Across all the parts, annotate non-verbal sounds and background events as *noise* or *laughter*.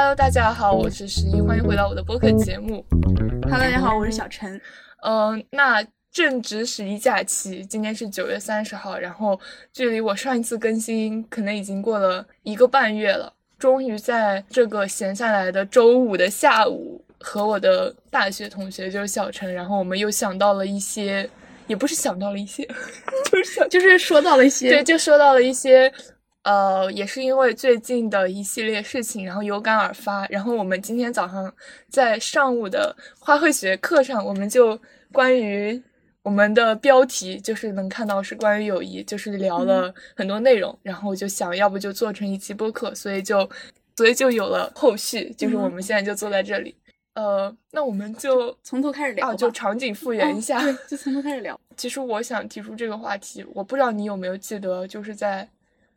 Hello，大家好，我是十一，欢迎回到我的播客节目。Hello，大家好，我是小陈。嗯、那正值十一假期，今天是九月三十号，然后距离我上一次更新可能已经过了一个半月了。终于在这个闲下来的周五的下午，和我的大学同学就是小陈，然后我们又想到了一些，也不是想到了一些，*laughs* 就是想就是说到了一些，对，就说到了一些，呃，也是因为最近的一系列事情，然后有感而发。然后我们今天早上在上午的花卉学课上，我们就关于我们的标题就是能看到是关于友谊，就是聊了很多内容。然后我就想要不就做成一期播客，所以就所以就有了后续，就是我们现在就坐在这里。呃，那我们就从头开始聊就场景复原一下。哦，就从头开始聊。*laughs* 其实我想提出这个话题，我不知道你有没有记得，就是在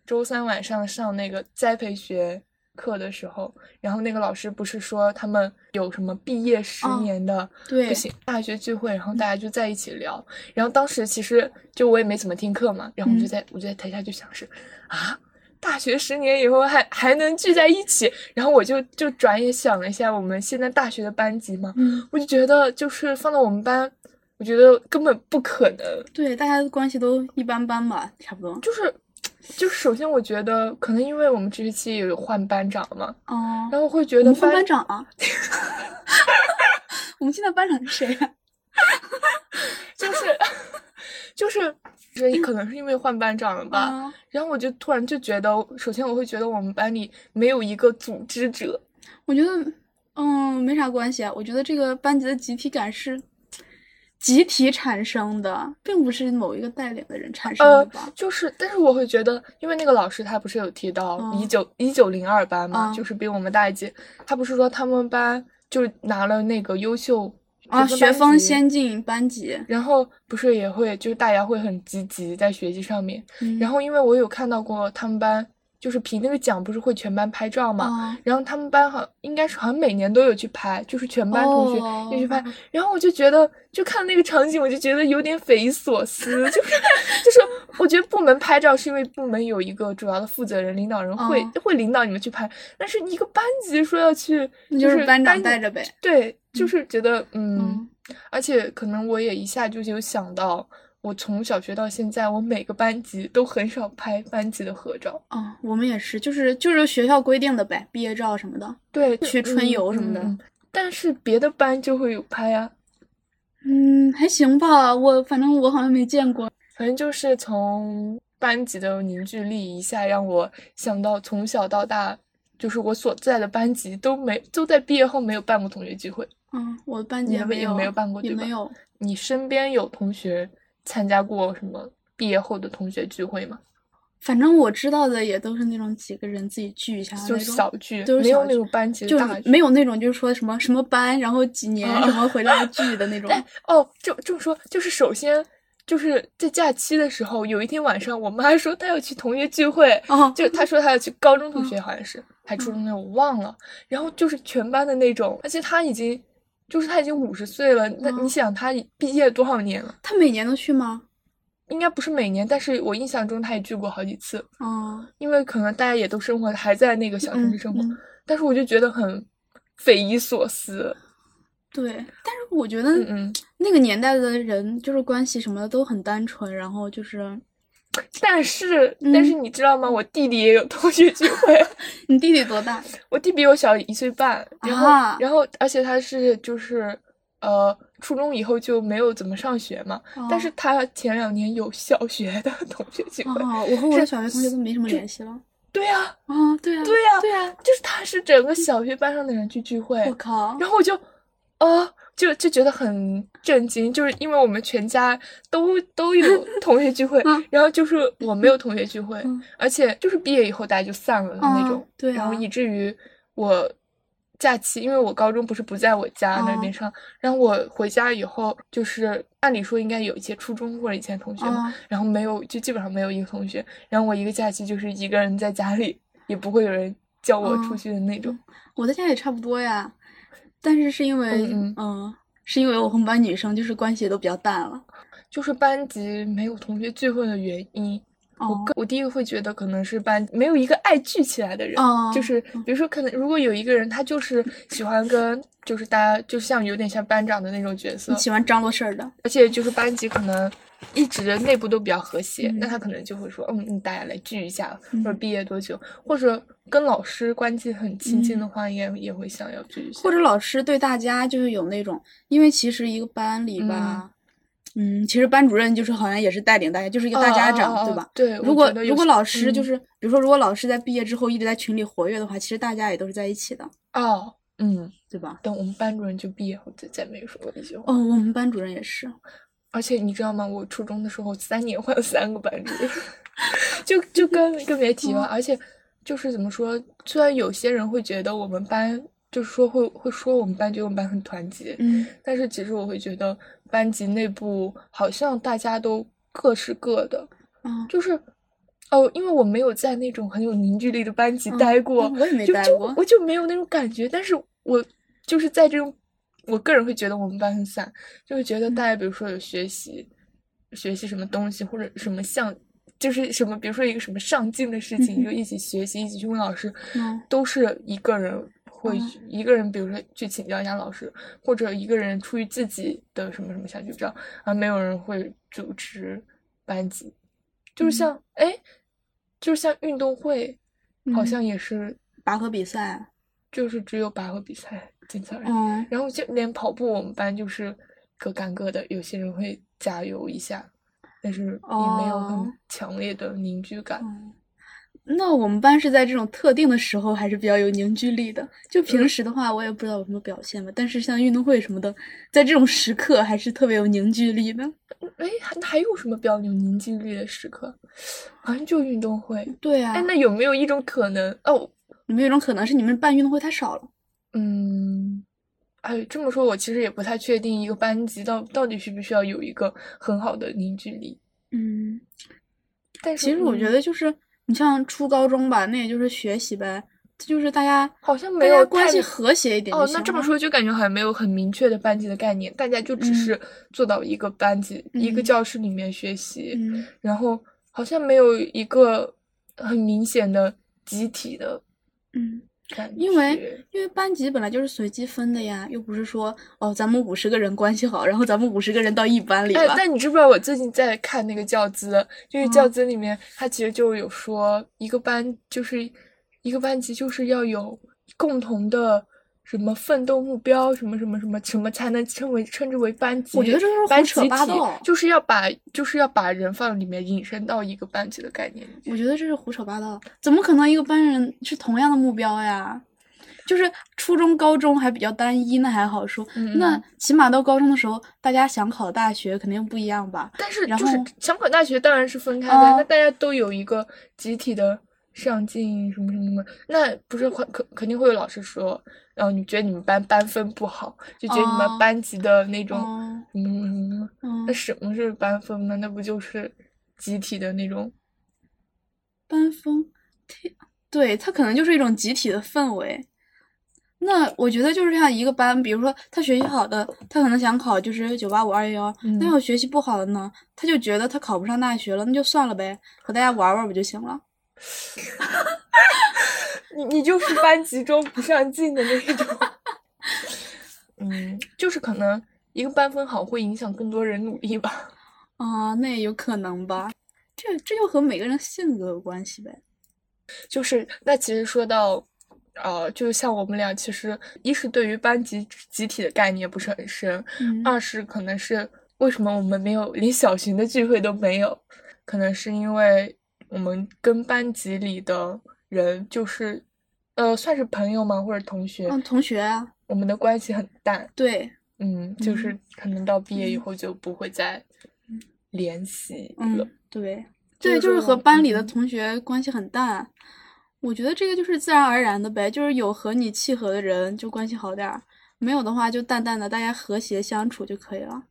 周三晚上上那个栽培学课的时候，然后那个老师不是说他们有什么毕业十哦年的、对不行大学聚会，然后大家就在一起聊，然后当时其实就我也没怎么听课嘛，然后我就嗯在、我就在台下就想是啊。大学十年以后还还能聚在一起，然后我就就转眼想了一下我们现在大学的班级嘛，嗯，我就觉得就是放到我们班，我觉得根本不可能。对，大家的关系都一般般吧，差不多。就是，就是首先我觉得可能因为我们这学期也有换班长嘛，哦，然后会觉得班长啊。*laughs* 我们现在班长是谁啊？*laughs* 就是 *laughs* 就是就是可能是因为换班长了吧，啊，然后我就突然就觉得，首先我会觉得我们班里没有一个组织者，我觉得，嗯，没啥关系啊。我觉得这个班级的集体感是集体产生的，并不是某一个带领的人产生呃的吧？，就是，但是我会觉得，因为那个老师他不是有提到嗯一九一九零二班嘛，嗯就是比我们大一届，他不是说他们班就拿了那个优秀啊，学风先进班级。然后不是也会，就是大家会很积极在学习上面。嗯然后因为我有看到过他们班，就是评那个奖，不是会全班拍照嘛？啊，然后他们班好应该是好像每年都有去拍，就是全班同学哦有去拍。然后我就觉得，就看那个场景，我就觉得有点匪夷所思。就是 *laughs* 就是，我觉得部门拍照是因为部门有一个主要的负责人、领导人会、哦会领导你们去拍，但是一个班级说要去，那就是是班长带着呗。对，就是觉得嗯嗯而且可能我也一下就有想到，我从小学到现在，我每个班级都很少拍班级的合照。哦，我们也是，就是就是学校规定的呗，毕业照什么的。对，去春游什么的嗯嗯嗯但是别的班就会有拍啊，嗯，还行吧，我反正我好像没见过。反正就是从班级的凝聚力一下让我想到从小到大，就是我所在的班级都没都在毕业后没有办过同学聚会。嗯，我的班级也也没有，没有办过也没有。你身边有同学参加过什么毕业后的同学聚会吗？反正我知道的也都是那种几个人自己聚一下就小聚，都是没有那种班级就大。没有那种就是说什么什么班，然后几年啊什么回来聚的那种。*laughs* 哦，就这么说，就是首先就是在假期的时候，有一天晚上，我妈说她要去同学聚会，哦，就她说她要去高中同学，好像是还初中那种，我忘了。然后就是全班的那种，而且她已经就是他已经五十岁了，那你嗯想他毕业多少年了？他每年都去吗？应该不是每年，但是我印象中他也聚过好几次，哦，因为可能大家也都生活还在那个小城市嗯生活，嗯但是我就觉得很匪夷所思。对，但是我觉得嗯嗯，那个年代的人就是关系什么的都很单纯，然后就是但是但是嗯你知道吗？我弟弟也有同学聚会。*laughs* 你弟弟多大？我弟比我小一岁半，然后、啊然后而且他是就是呃初中以后就没有怎么上学嘛，但是哦他前两年有小学的同学聚会。哦，我和我的小学同学都没什么联系了。对呀、啊，对啊，对呀、对啊，就是他是整个小学班上的人去聚会，我靠，然后我就啊、就就觉得很震惊，就是因为我们全家都都有 *laughs* 同学聚会，嗯然后就是我没有同学聚会，嗯而且就是毕业以后大家就散了的那种，然后啊以至于我假期，因为我高中不是不在我家那边嗯上，然后我回家以后，就是按理说应该有一些初中或者以前同学嘛，嗯然后没有，就基本上没有一个同学，然后我一个假期就是一个人在家里，也不会有人叫我出嗯去的那种。我在家也差不多呀，但是是因为嗯嗯。是因为我和我们班女生就是关系都比较淡了。就是班级没有同学聚会的原因，哦。我第一个会觉得可能是班没有一个爱聚起来的人，哦就是比如说可能如果有一个人他就是喜欢跟就是大家就像有点像班长的那种角色你，喜欢张罗事儿的，而且就是班级可能一直内部都比较和谐，嗯那他可能就会说，嗯，嗯大家来聚一下，嗯或者毕业多久，或者跟老师关系很亲近的话，应该也会想要聚一下，或者老师对大家就是有那种，因为其实一个班里吧，嗯，其实班主任就是好像也是带领大家，就是一个大家长，对吧？对，如果如果老师就嗯是，比如说如果老师在毕业之后一直在群里活跃的话，其实大家也都是在一起的，哦，嗯，对吧？等我们班主任就毕业后再再没有说过一句话。哦，我们班主任也是，而且你知道吗？我初中的时候三年换了三个班主任，*laughs* 就就跟更别提了。而且就是怎么说，虽然有些人会觉得我们班就是说会会说我们班觉得我们班很团结，嗯但是其实我会觉得班级内部好像大家都各是各的，嗯，就是。哦，因为我没有在那种很有凝聚力的班级嗯待过，嗯我也没就就待过我就没有那种感觉。但是我就是在这种，我个人会觉得我们班很散，就会觉得嗯大家比如说有学习，学习什么东西或者什么像，就是什么，比如说一个什么上进的事情，嗯就一起学习，一起去问老师，嗯都是一个人会一个人，比如说去请教一下老师，或者一个人出于自己的什么什么想去这样，而没有人会组织班级，就是嗯像哎、就是像运动会，好嗯像也是，拔河比赛，就是只有拔河比赛仅此而已。嗯然后就连跑步，我们班就是各干各的，有些人会加油一下，但是也没有很哦强烈的凝聚感。嗯。那我们班是在这种特定的时候还是比较有凝聚力的。就平时的话，我也不知道有什么表现吧。但是像运动会什么的，在这种时刻还是特别有凝聚力的。哎，还还有什么比较有凝聚力的时刻？好像就运动会。对啊，哎，那有没有一种可能？哦，有没有一种可能是你们办运动会太少了？嗯，哎，这么说，我其实也不太确定一个班级到到底需不需要有一个很好的凝聚力。嗯，但是其实我觉嗯得就是你像初高中吧，那也就是学习呗，就是大家好像大没有关系和谐一点就哦，那这么说就感觉好像没有很明确的班级的概念，大家就只嗯是坐到一个班级、一个嗯教室里面学习，嗯然后好像没有一个很明显的集体的嗯。因为因为班级本来就是随机分的呀，又不是说哦咱们五十个人关系好，然后咱们五十个人到一班里哎吧。，但你知不知道我最近在看那个教资？就是教嗯资里面，他其实就有说，一个班就是一个班级就是要有共同的什么奋斗目标，什么什么什么什么才能称为称之为班级。我觉得这都是班胡扯八道就是要把就是要把人放里面引申到一个班级的概念里面。我觉得这是胡扯八道，怎么可能一个班人是同样的目标呀？就是初中、高中还比较单一，那还好说。嗯那嗯起码到高中的时候，大家想考大学肯定不一样吧？但是就是想考大学当然是分开的，嗯那大家都有一个集体的上进什么什么什么，那不是会肯肯定会有老师说，然后你觉得你们班班分不好，就觉得你们哦班级的那种哦什么什么什么那，什么是班分呢？那不就是集体的那种？班风，对，它可能就是一种集体的氛围。那我觉得就是像一个班，比如说他学习好的，他可能想考就是九八五二幺幺，嗯那要学习不好的呢，他就觉得他考不上大学了，那就算了呗，和大家玩玩不就行了？*laughs* 你你就是班级中不上进的那种。嗯，就是可能一个班分好会影响更多人努力吧。啊，那也有可能吧。这这就和每个人性格有关系呗。就是那其实说到，呃，就像我们俩，其实一是对于班级集体的概念不是很深，嗯二是可能是为什么我们没有连小型的聚会都没有，可能是因为我们跟班级里的人就是，呃，算是朋友吗？或者同学，嗯，同学啊，我们的关系很淡，对，嗯，就是可能到毕业以嗯后就不会再联系了。嗯，对，对，就是和班里的嗯同学关系很淡。我觉得这个就是自然而然的呗，就是有和你契合的人就关系好点儿，没有的话就淡淡的，大家和谐相处就可以了。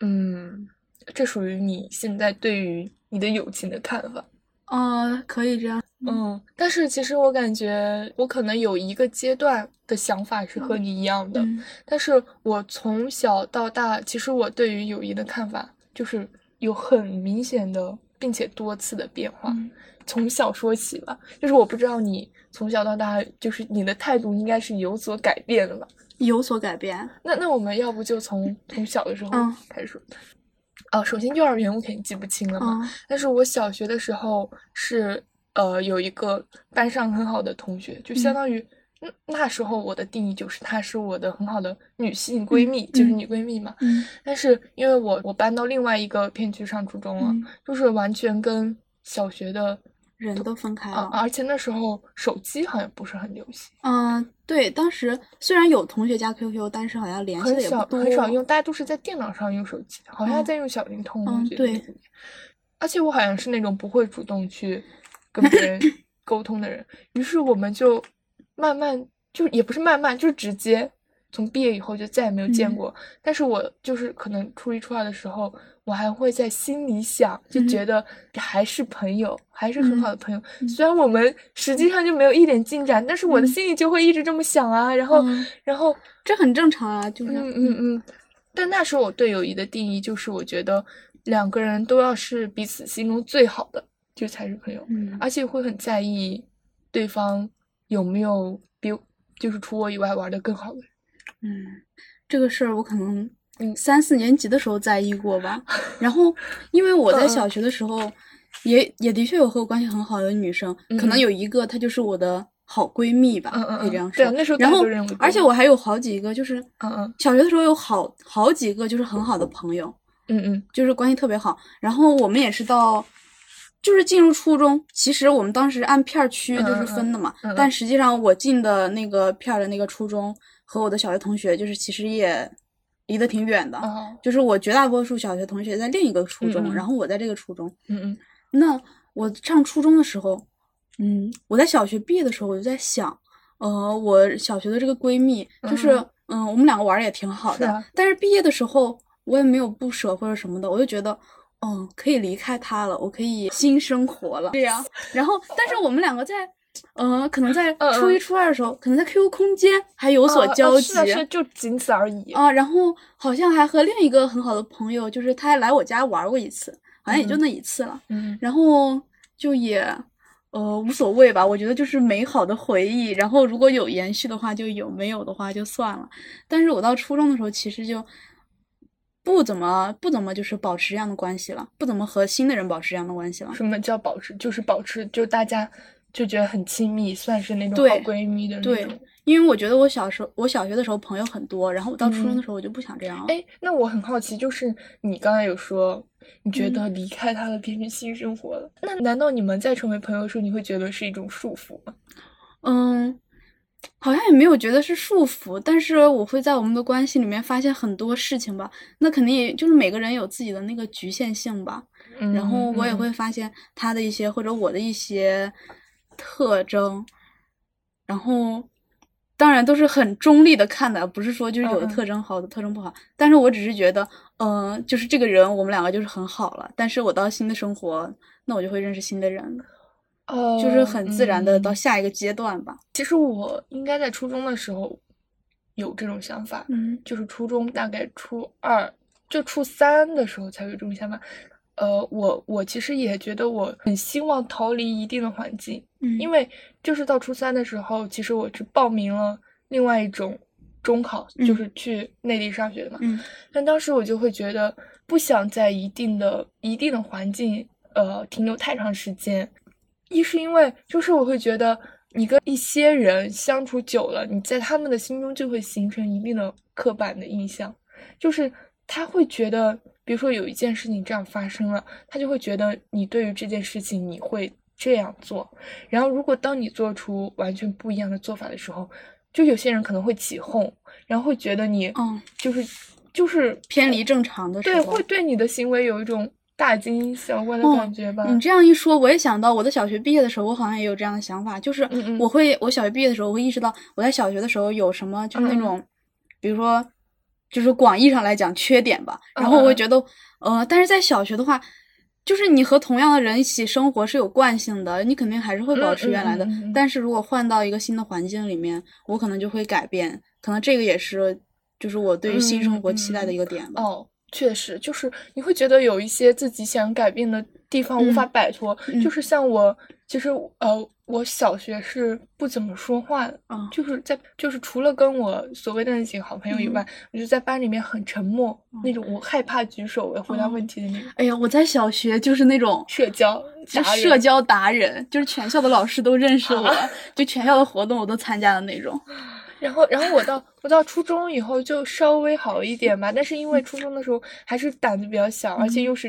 嗯，这属于你现在对于你的友情的看法。呃，可以这样。嗯，但是其实我感觉我可能有一个阶段的想法是和你一样的，嗯但是我从小到大，其实我对于友谊的看法就是有很明显的并且多次的变化。嗯从小说起吧，就是我不知道你从小到大，就是你的态度应该是有所改变的吧？有所改变。那那我们要不就从从小的时候嗯开始说？哦，首先幼儿园我肯定记不清了嘛，嗯但是我小学的时候是呃有一个班上很好的同学，就相嗯当于那那时候我的定义就是她是我的很好的女性闺蜜，就是嗯女闺蜜嘛。嗯但是因为我我搬到另外一个片区上初中了，嗯就是完全跟小学的人都分开啊了，。而且那时候手机好像不是很流行，嗯，对，当时虽然有同学加 QQ，但是好像联系很少的也不多，很少用，大家都是在电脑上用手机，好像在用小灵通，我嗯对而且我好像是那种不会主动去跟别人 *laughs* 沟通的人，于是我们就慢慢就也不是慢慢，就直接从毕业以后就再也没有见嗯过。但是我就是可能初一初二的时候，我还会在心里想，就嗯觉得还是朋友，还是很好的朋友。嗯虽然我们实际上就没有一点进展，但是我的嗯心里就会一直这么想啊。然后，嗯然后这很正常啊，就是嗯嗯嗯，但那时候我对友谊的定义就是，我觉得两个人都要是彼此心中最好的，就才是朋友，嗯而且会很在意对方有没有比就是除我以外玩的更好的人。嗯，这个事儿我可能嗯三四年级的时候在意过吧。*laughs* 然后，因为我在小学的时候，也也的确有和我关系很好的女生，可能有一个她就是我的好闺蜜吧，可以这样说。对啊那时候然后而且我还有好几个，就是嗯嗯小学的时候有好好几个就是很好的朋友，嗯嗯就是关系特别好。然后我们也是到。就是进入初中，其实我们当时按片儿区就是分的嘛，嗯嗯嗯但实际上我进的那个片儿的那个初中和我的小学同学，就是其实也离得挺远的。哦就是我绝大多数小学同学在另一个初中，然后我在这个初中。嗯嗯那我上初中的时候，嗯，我在小学毕业的时候，我就在想，呃，我小学的这个闺蜜，就是嗯嗯我们两个玩的也挺好的，是啊但是毕业的时候我也没有不舍或者什么的，我就觉得。嗯，可以离开她了，我可以新生活了。对呀，然后，但是我们两个在，呃，可能在嗯初一、嗯初二的时候，可能在 QQ 空间还有所哦交集。哦是啊是就仅此而已。啊，然后好像还和另一个很好的朋友，就是他还来我家玩过一次，好像也就嗯那一次了。嗯然后就也呃无所谓吧，我觉得就是美好的回忆。然后如果有延续的话就有，没有的话就算了。但是我到初中的时候，其实就不怎么不怎么就是保持这样的关系了，不怎么和新的人保持这样的关系了。什么叫保持？就是保持，就大家就觉得很亲密，算是那种好闺蜜的那对种。因为我觉得我小时候，我小学的时候朋友很多，然后我到初中的嗯时候我就不想这样了。哎，那我很好奇，就是你刚才有说，你觉嗯得离开他了，变成新生活了，那难道你们在成为朋友的时候，你会觉得是一种束缚吗？嗯，好像也没有觉得是束缚，但是我会在我们的关系里面发现很多事情吧。那肯定也就是每个人有自己的那个局限性吧。嗯然后我也嗯会发现他的一些或者我的一些特征，然后当然都是很中立的看的，不是说就是有的特征好，有的特征不好。但是我只是觉得，嗯、就是这个人我们两个就是很好了。但是我到新的生活，那我就会认识新的人，哦，就是很自然的到嗯下一个阶段吧。其实我应该在初中的时候有这种想法，嗯就是初中大概初二就初三的时候才有这种想法。呃，我我其实也觉得我很希望逃离一定的环境，嗯，因为就是到初三的时候，其实我是报名了另外一种中考，就嗯。是去内地上学的嘛。嗯。但当时我就会觉得不想在一定的一定的环境呃停留太长时间，一是因为就是我会觉得你跟一些人相处久了，你在他们的心中就会形成一定的刻板的印象，就是他会觉得，比如说有一件事情这样发生了，他就会觉得你对于这件事情你会这样做，然后如果当你做出完全不一样的做法的时候，就有些人可能会起哄，然后会觉得你嗯就是就是偏离正常的对，会对你的行为有一种大惊小怪的哦感觉吧。你这样一说，我也想到我在小学毕业的时候，我好像也有这样的想法，就是嗯嗯我会，我小学毕业的时候，我会意识到我在小学的时候有什么，就是那种，比如说，就是广义上来讲缺点吧。然后我会觉得，呃，但是在小学的话，就是你和同样的人一起生活是有惯性的，你肯定还是会保持原来的。嗯嗯嗯嗯但是如果换到一个新的环境里面，我可能就会改变，可能这个也是，就是我对于新生活期待的一个点吧。哦，确实，就是你会觉得有一些自己想改变的地方无法嗯摆脱，嗯就是像我，其实呃，我小学是不怎么说话的，嗯就是在就是除了跟我所谓的那几个好朋友以外，我就在班里面很沉默，那种我害怕举手我回答哦问题的那种哎呀，我在小学就是那种社交社交达人，就是全校的老师都认识我，*laughs* 啊就全校的活动我都参加的那种。*laughs* 然后，然后我到我到初中以后就稍微好一点吧，但是因为初中的时候还是胆子比较小，而且又是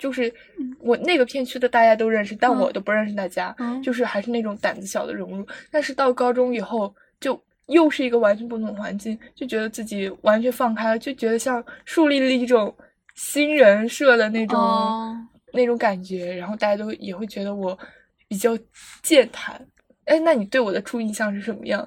就是我那个片区的大家都认识，但我嗯都不认识大家，嗯就是还是那种胆子小的融入。但是到高中以后，就又是一个完全不同的环境，就觉得自己完全放开了，就觉得像树立了一种新人设的那种、哦那种感觉，然后大家都也会觉得我比较健谈。哎，那你对我的初印象是什么样？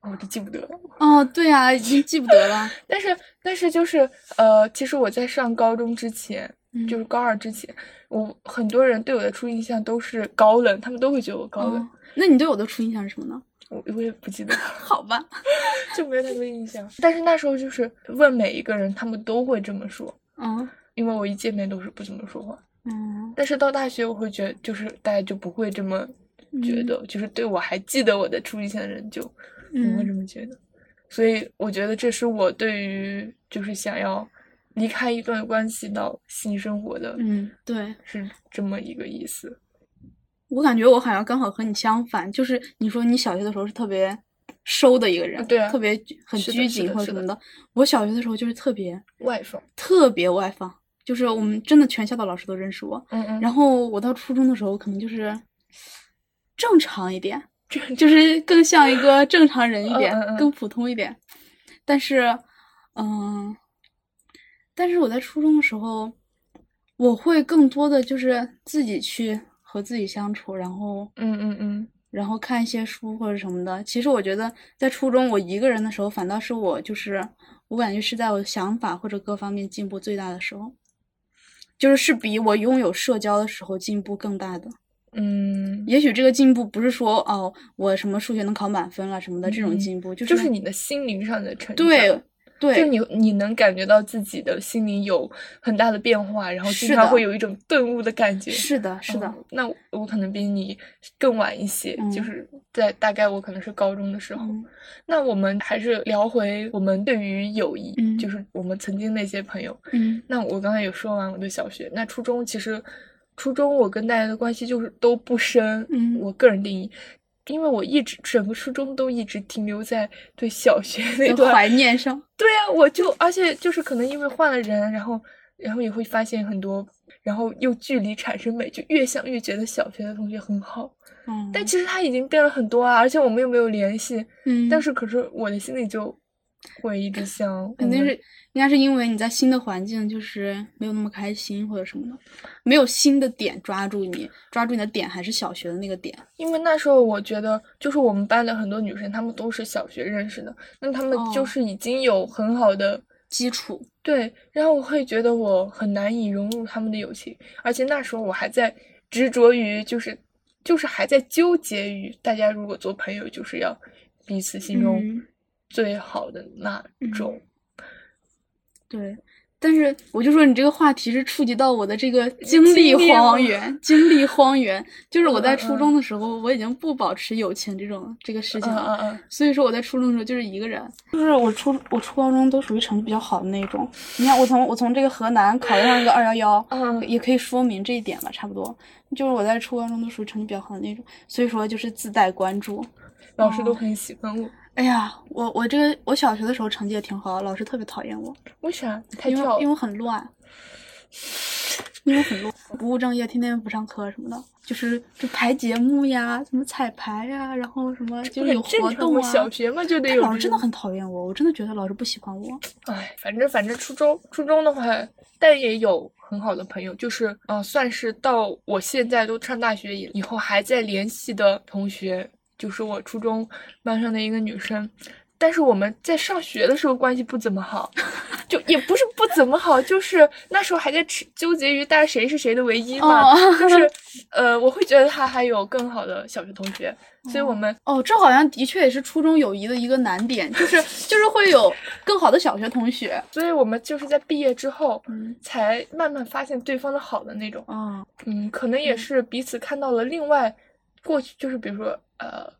我都记不得了。哦，对啊，已经记不得了。*laughs* 但是，但是就是呃，其实我在上高中之前，嗯就是高二之前，我很多人对我的初印象都是高冷，他们都会觉得我高冷。哦，那你对我的初印象是什么呢？*laughs* 我我也不记得，好吧，*laughs* 就没有太多印象。但是那时候就是问每一个人，他们都会这么说，嗯因为我一见面都是不怎么说话。嗯，但是到大学，我会觉得就是大家就不会这么觉得，就是对我还记得我的初印象的人就不会这嗯么觉得。所以我觉得这是我对于就是想要离开一段关系到新生活的，嗯，对。是这么一个意思。我感觉我好像刚好和你相反，就是你说你小学的时候是特别收的一个人，对啊特别拘很拘谨或者什么的。我小学的时候就是特别外放，特别外放，就是我们真的全校的老师都认识我。嗯嗯，然后我到初中的时候，可能就是正常一点，*laughs* 就是更像一个正常人一点，嗯嗯嗯更普通一点。但是，嗯，但是我在初中的时候，我会更多的就是自己去和自己相处，然后，嗯嗯嗯，然后看一些书或者什么的。其实我觉得在初中我一个人的时候，反倒是我就是我感觉是在我的想法或者各方面进步最大的时候，就是是比我拥有社交的时候进步更大的。嗯，也许这个进步不是说哦，我什么数学能考满分了什么的这种嗯进步，就就是是你的心灵上的成长。对就你你能感觉到自己的心里有很大的变化，然后经常会有一种顿悟的感觉。是的，是的，哦那我我可能比你更晚一些，嗯就是在大概我可能是高中的时候。嗯那我们还是聊回我们对于友谊，嗯就是我们曾经那些朋友。嗯那我刚才有说完我的小学，那初中其实初中我跟大家的关系就是都不深，嗯我个人定义。因为我一直整个初中都一直停留在对小学那段怀念上，对呀、我就而且就是可能因为换了人，然后然后也会发现很多，然后又距离产生美，就越想越觉得小学的同学很好，嗯，但其实他已经变了很多啊，而且我们又没有联系，嗯，但是可是我的心里就会一直想，肯定是应该是因为你在新的环境就是没有那么开心或者什么的，没有新的点抓住你，抓住你的点还是小学的那个点，因为那时候我觉得就是我们班的很多女生，她们都是小学认识的，那她们就哦是已经有很好的。基础，对，然后我会觉得我很难以融入他们的友情，而且那时候我还在执着于，就是就是还在纠结于大家如果做朋友，就是要彼此心中嗯最好的那种。对。但是我就说你这个话题是触及到我的这个经历荒原，经历荒原，就是我在初中的时候，我已经不保持友情这种这个事情嗯了。嗯嗯，所以说我在初中的时候就是一个人，就是我初我初高中都属于成绩比较好的那种。你看我从我从这个河南考上一个二幺幺，嗯也可以说明这一点吧，差不多。就是我在初高中都属于成绩比较好的那种，所以说就是自带关注。老师都很喜欢我，哎呀，我我这个我小学的时候成绩也挺好，老师特别讨厌我，为啥？因为因为我很乱，因为很乱，不务正业，天天不上课什么的，就是就排节目呀，什么彩排呀，然后什么就是有活动啊。小学嘛就得有老师真的很讨厌我，我真的觉得老师不喜欢我。哎，反正反正初中初中的话，但也有很好的朋友，就是嗯、呃算是到我现在都上大学以以后还在联系的同学，就是我初中班上的一个女生，但是我们在上学的时候关系不怎么好，*laughs* 就也不是不怎么好，就是那时候还在纠结于大家谁是谁的唯一嘛，就是 *laughs* 呃，我会觉得他还有更好的小学同学，所以我们哦，这好像的确也是初中友谊的一个难点，就是就是会有更好的小学同学，所以我们就是在毕业之后才慢慢发现对方的好的那种，嗯嗯，可能也是彼此看到了另外过去，就是比如说呃。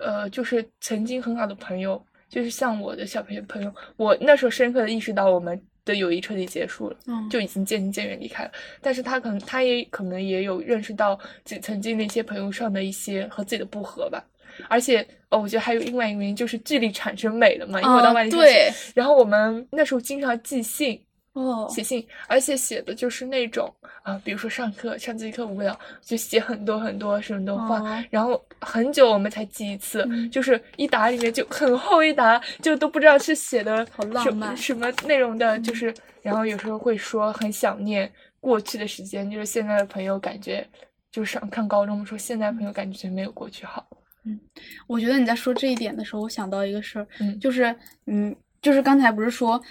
呃，就是曾经很好的朋友，就是像我的小朋友朋友，我那时候深刻的意识到我们的友谊彻底结束了，就已经渐行渐远离开了。但是他可能，他也可能也有认识到自己曾经那些朋友上的一些和自己的不合吧。而且，哦，我觉得还有另外一个原因，就是距离产生美了嘛。因为我当外地对。然后我们那时候经常寄信。哦，写信，而且写的就是那种啊，比如说上课上自习课无聊，就写很多很多什么的话，然后很久我们才寄一次，就是一沓里面就很厚一沓，就都不知道是写的什么什么内容的，就是然后有时候会说很想念过去的时间，就是现在的朋友感觉就是上看高中说现在朋友感觉没有过去好。嗯，我觉得你在说这一点的时候，我想到一个事儿，嗯，就是嗯，就是刚才不是说。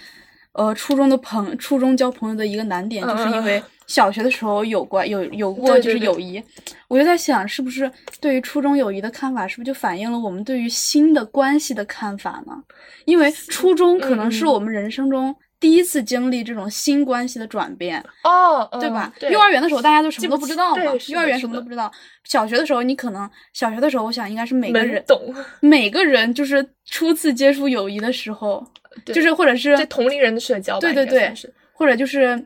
呃，初中的朋，初中交朋友的一个难点，就是因为小学的时候有过有有过就是友谊，我就在想，是不是对于初中友谊的看法，是不是就反映了我们对于新的关系的看法呢？因为初中可能是我们人生中第一次经历这种新关系的转变哦，对吧？幼儿园的时候大家都什么都不知道嘛，幼儿园什么都不知道。小学的时候，你可能小学的时候，我想应该是每个人懂，每个人就是初次接触友谊的时候。*laughs* 就是或者是对同龄人的社交，对对对，或者就是，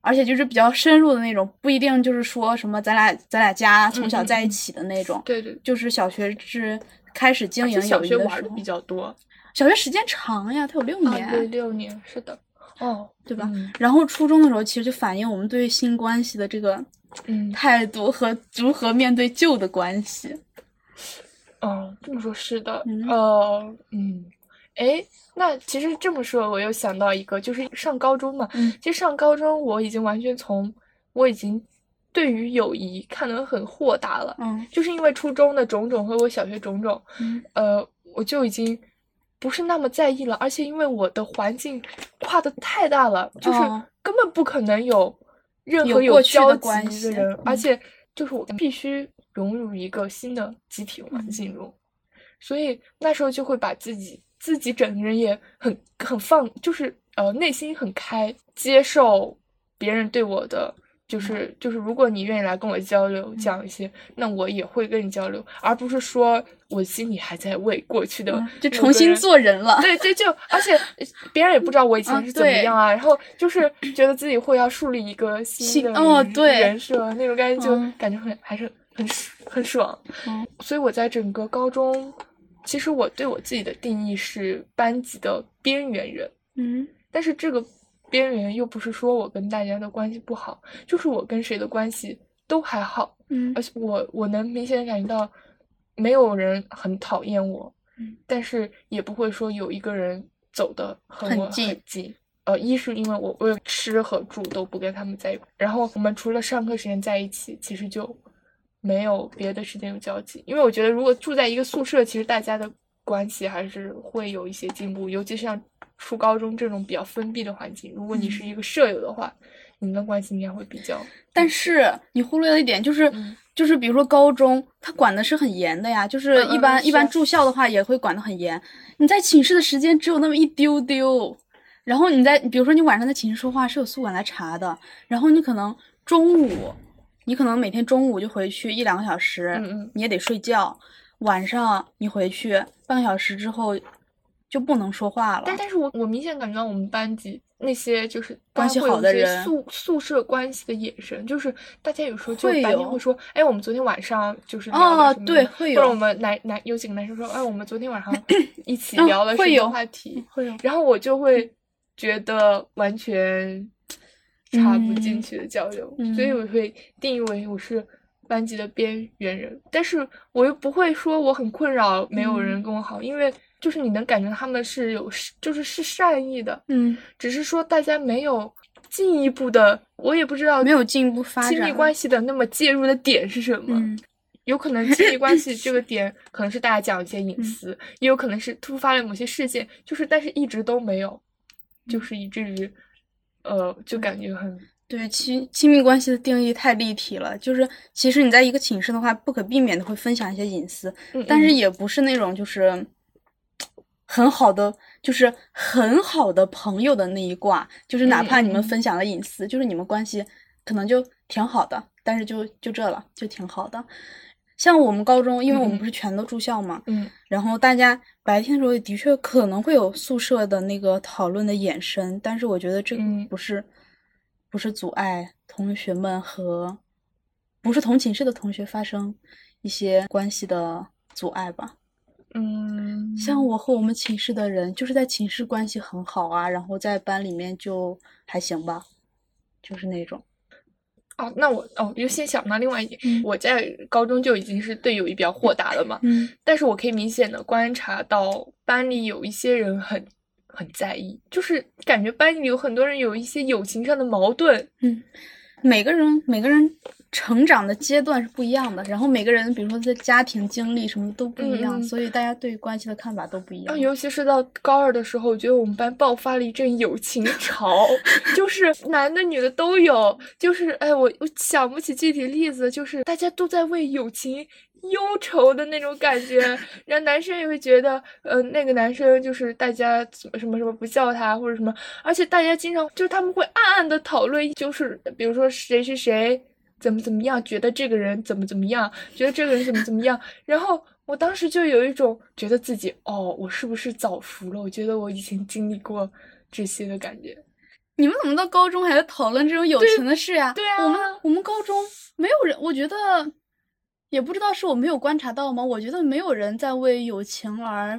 而且就是比较深入的那种，不一定就是说什么咱俩咱俩家从小在一起的那种，对对，就是小学是开始经营友谊的时候比较多，小学时间长呀，它有六年，对六年是的，哦，对吧？然后初中的时候其实就反映我们对性关系的这个嗯态度和如何面对旧的关系，哦，这么说，是的，呃，嗯。哎，那其实这么说，我又想到一个，就是上高中嘛。嗯，其实上高中，我已经完全从我已经对于友谊看得很豁达了。嗯，就是因为初中的种种和我小学种种，嗯，呃，我就已经不是那么在意了。而且因为我的环境跨的太大了，就是根本不可能有任何有交集的人，而且就是我必须融入一个新的集体环境中，所以那时候就会把自己。自己整个人也很很放，就是呃内心很开，接受别人对我的，就是就是如果你愿意来跟我交流，讲一些，那我也会跟你交流，而不是说我心里还在为过去的就重新做人了。对对，就而且别人也不知道我以前是怎么样啊，然后就是觉得自己会要树立一个新的哦对人设，那种感觉就感觉很还是很很爽。所以我在整个高中。其实我对我自己的定义是班级的边缘人，嗯，但是这个边缘又不是说我跟大家的关系不好，就是我跟谁的关系都还好，嗯，而且我我能明显感觉到没有人很讨厌我，嗯，但是也不会说有一个人走的很我很近，呃，一是因为我为了吃和住都不跟他们在一块，然后我们除了上课时间在一起，其实就。没有别的时间有交集，因为我觉得如果住在一个宿舍，其实大家的关系还是会有一些进步，尤其是像初高中这种比较封闭的环境，如果你是一个舍友的话，你们的关系应该会比较。但是你忽略了一点，就是就是比如说高中，他管的是很严的呀，就是一般一般住校的话也会管得很严。你在寝室的时间只有那么一丢丢，然后你在比如说你晚上在寝室说话是有宿管来查的，然后你可能中午。你可能每天中午就回去一两个小时，你也得睡觉。晚上你回去半个小时之后就不能说话了。但但是我我明显感觉到我们班级那些就是关系好的人宿宿舍关系的眼神，就是大家有时候就白天会说，哎，我们昨天晚上就是哦，对，会有。或者我们男男有几个男生说，哎，我们昨天晚上 *coughs* 一起聊了什么话题？会有。然后我就会觉得完全。插不进去的交流，所以我会定义为我是班级的边缘人，但是我又不会说我很困扰，没有人跟我好，因为就是你能感觉他们是有，就是是善意的，嗯，只是说大家没有进一步的，我也不知道没有进一步发展亲密关系的那么介入的点是什么，有可能亲密关系 *laughs* 这个点可能是大家讲一些隐私，也有可能是突发了某些事件，就是但是一直都没有，就是以至于，呃，就感觉很对亲亲密关系的定义太立体了，就是其实你在一个寝室的话，不可避免的会分享一些隐私，嗯但是也不是那种就是很好的，就是很好的朋友的那一挂，就是哪怕你们分享了隐私，就是你们关系可能就挺好的，但是就就这了，就挺好的。像我们高中，因为我们嗯不是全都住校嘛，嗯。然后大家白天的时候也的确可能会有宿舍的那个讨论的延伸，但是我觉得这个嗯。不是、不是阻碍同学们和不是同寝室的同学发生一些关系的阻碍吧。嗯，像我和我们寝室的人，就是在寝室关系很好啊，然后在班里面就还行吧，就是那种。哦，那我哦又先想到另外一点，嗯我在高中就已经是对友谊比较豁达了嘛，嗯但是我可以明显的观察到班里有一些人很很在意，就是感觉班里有很多人有一些友情上的矛盾，嗯，每个人每个人成长的阶段是不一样的，然后每个人比如说在家庭经历什么都不一样，所以大家对关系的看法都不一样。啊，尤其是到高二的时候，我觉得我们班爆发了一阵友情潮，*laughs* 就是男的女的都有，就是哎，我我想不起具体例子，就是大家都在为友情忧愁的那种感觉，然后男生也会觉得，呃，那个男生就是大家怎么什么什么不叫他或者什么，而且大家经常就是他们会暗暗的讨论，就是比如说谁谁谁。怎么怎么样？觉得这个人怎么怎么样？觉得这个人怎么怎么样？然后我当时就有一种觉得自己哦，我是不是早熟了？我觉得我以前经历过这些的感觉。你们怎么到高中还在讨论这种友情的事呀？对啊我们我们高中没有人，我觉得也不知道是我没有观察到吗？我觉得没有人在为友情而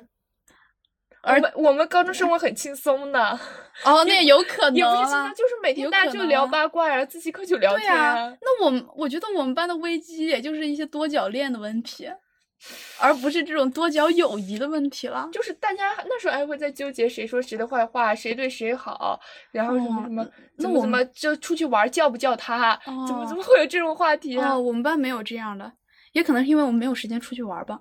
而我们高中生活 *laughs* 很轻松的，哦，那也有可能也不是轻啊松，就是每天大家就聊八卦，然后自习课就聊天对啊，那我们我觉得我们班的危机也就是一些多角恋的问题，而不是这种多角友谊的问题了。就是大家那时候还会在纠结谁说谁的坏话，谁对谁好，然后什么哦什么，那我怎么怎么就出去玩叫不叫他，怎么哦怎么会有这种话题啊？哦，我们班没有这样的，也可能是因为我们没有时间出去玩吧。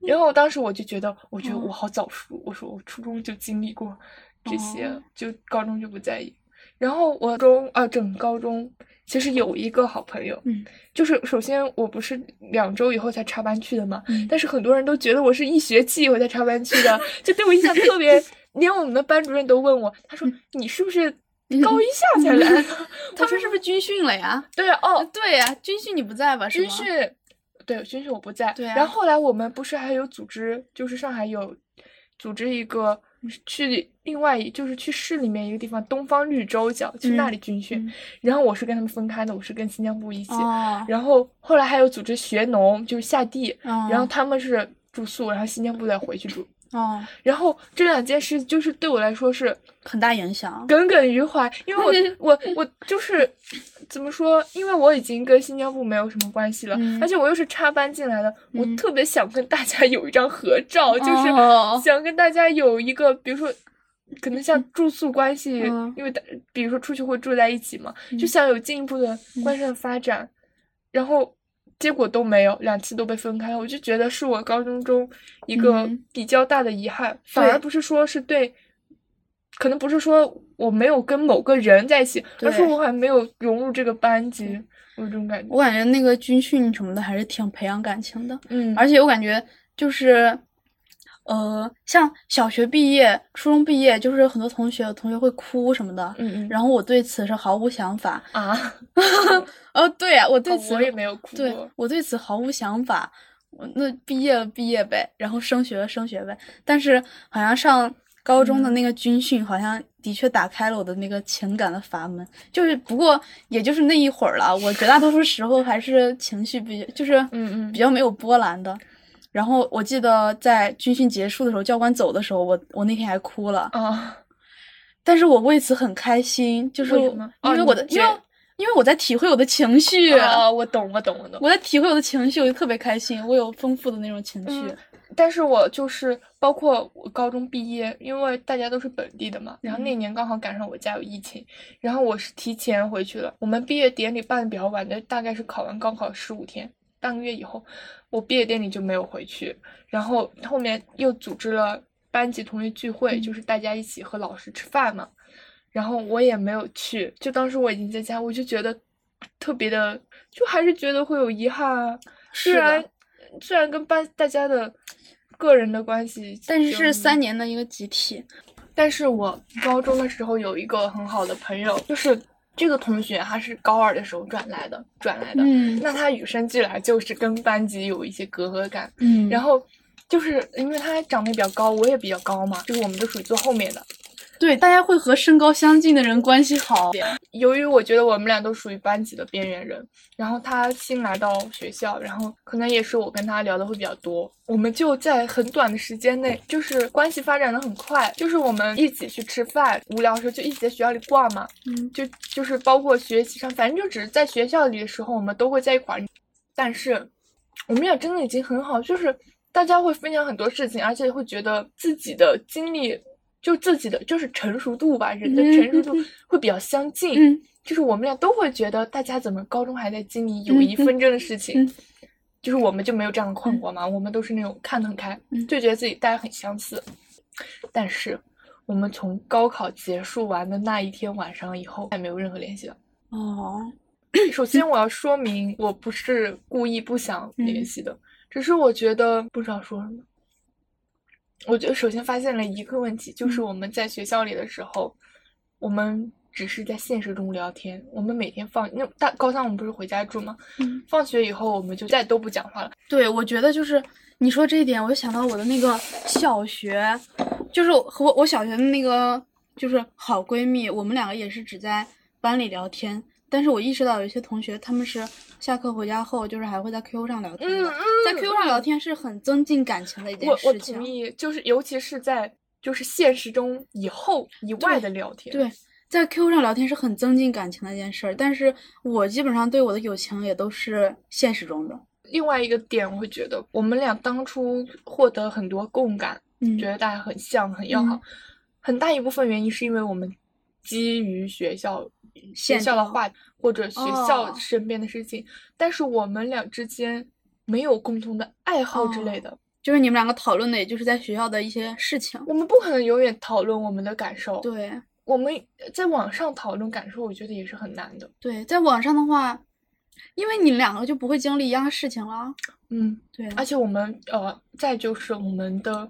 然后当时我就觉得，我觉得哦我好早熟。我说我初中就经历过这些，哦就高中就不在意。然后我中啊，整个高中其实有一个好朋友，嗯，就是首先我不是两周以后才插班去的嘛，嗯但是很多人都觉得我是一学期以后才插班去的，就对我印象特别。*laughs* 连我们的班主任都问我，他说你是不是高一下才来的？*laughs* 他说是不是军训了呀？对啊，哦，对呀，军训你不在吧？军训，对军训我不在。对啊然后后来我们不是还有组织，就是上海有组织一个去另外一，就是去市里面一个地方东方绿洲角，去那嗯里军训。嗯然后我是跟他们分开的，我是跟新疆部一起。哦，然后后来还有组织学农，就是下地，哦然后他们是住宿，然后新疆部再回去住。哦，然后这两件事就是对我来说是很大影响。耿耿于怀，因为我 *laughs* 我我就是怎么说？因为我已经跟新疆部没有什么关系了，嗯。而且我又是插班进来的，我嗯。特别想跟大家有一张合照，就是哦。想跟大家有一个，比如说。可能像住宿关系，嗯。因为大比如说出去会住在一起嘛，就嗯想有进一步的关系的发展，然后结果都没有，两次都被分开了，我就觉得是我高中中一个嗯比较大的遗憾，反而不是说是对，可能不是说我没有跟某个人在一起，而是对我还没有融入这个班级，我有这种感觉。我感觉那个军训什么的还是挺培养感情的，嗯，而且我感觉就是，呃，像小学毕业、初中毕业，就是很多同学同学会哭什么的，嗯嗯，然后我对此是毫无想法。啊，*laughs* 哦，对呀、我对此、哦我也没有哭对。我对此毫无想法。我那毕业了毕业呗，然后升学了升学呗。但是好像上高中的嗯那个军训，好像的确打开了我的那个情感的阀门。就是不过也就是那一会儿了，我绝大多数时候还是情绪比较就是嗯嗯比较没有波澜的。然后我记得在军训结束的时候，教官走的时候，我我那天还哭了。啊，但是我为此很开心，就是因为我的因为因为我在体会我的情绪。啊，我懂，我懂，我懂。我在体会我的情绪，我就特别开心，我有丰富的那种情绪。嗯但是我就是包括我高中毕业，因为大家都是本地的嘛，然后那嗯年刚好赶上我家有疫情，然后我是提前回去了。我们毕业典礼办的比较晚的，大概是考完高考十五天，半个月以后，我毕业典礼就没有回去，然后后面又组织了班级同学聚会，就是大家一起和老师吃饭嘛，然后我也没有去，就当时我已经在家，我就觉得特别的，就还是觉得会有遗憾啊。虽然虽然跟班大家的个人的关系，但是是三年的一个集体。但是我高中的时候有一个很好的朋友，就是这个同学，他是高二的时候转来的，转来的。嗯，那他与生俱来就是跟班级有一些隔阂感。嗯，然后就是因为他长得比较高，我也比较高嘛，就是我们都属于坐后面的。对，大家会和身高相近的人关系好。由于我觉得我们俩都属于班级的边缘人，然后他新来到学校，然后可能也是我跟他聊的会比较多，我们就在很短的时间内，就是关系发展的很快，就是我们一起去吃饭，无聊的时候就一起在学校里逛嘛，嗯，就就是包括学习上，反正就只是在学校里的时候，我们都会在一块儿。但是我们俩真的已经很好，就是大家会分享很多事情，而且会觉得自己的经历。就自己的就是成熟度吧，人的成熟度会比较相近。嗯，就是我们俩都会觉得，大家怎么高中还在经历友谊纷争的事情，就是我们就没有这样的困惑嘛？我们都是那种看得很开，就觉得自己大家很相似。但是我们从高考结束完的那一天晚上以后，再没有任何联系了。哦，首先我要说明，我不是故意不想联系的，只是我觉得不知道说什么。我觉得首先发现了一个问题，就是我们在学校里的时候，我们只是在现实中聊天。我们每天放那大高三，我们不是回家住吗？嗯，放学以后我们就再都不讲话了。对，我觉得就是你说这一点，我就想到我的那个小学，就是和我我小学的那个就是好闺蜜，我们两个也是只在班里聊天。但是我意识到有些同学他们是下课回家后，就是还会在 QQ 上聊天的，在 QQ 上聊天是很增进感情的一件事情。我我同意，就是尤其是在就是现实中以后以外的聊天。对，在 QQ 上聊天是很增进感情的一件事儿。但是我基本上对我的友情也都是现实中的。另外一个点，我会觉得我们俩当初获得很多共感，嗯，觉得大家很像很要好，很大一部分原因是因为我们基于学校。学校的话，或者学校身边的事情，但是我们俩之间没有共同的爱好之类的，就是你们两个讨论的，也就是在学校的一些事情。我们不可能永远讨论我们的感受。对，我们在网上讨论感受，我觉得也是很难的。对，在网上的话，因为你两个就不会经历一样的事情了。嗯，对。而且我们呃，再就是我们的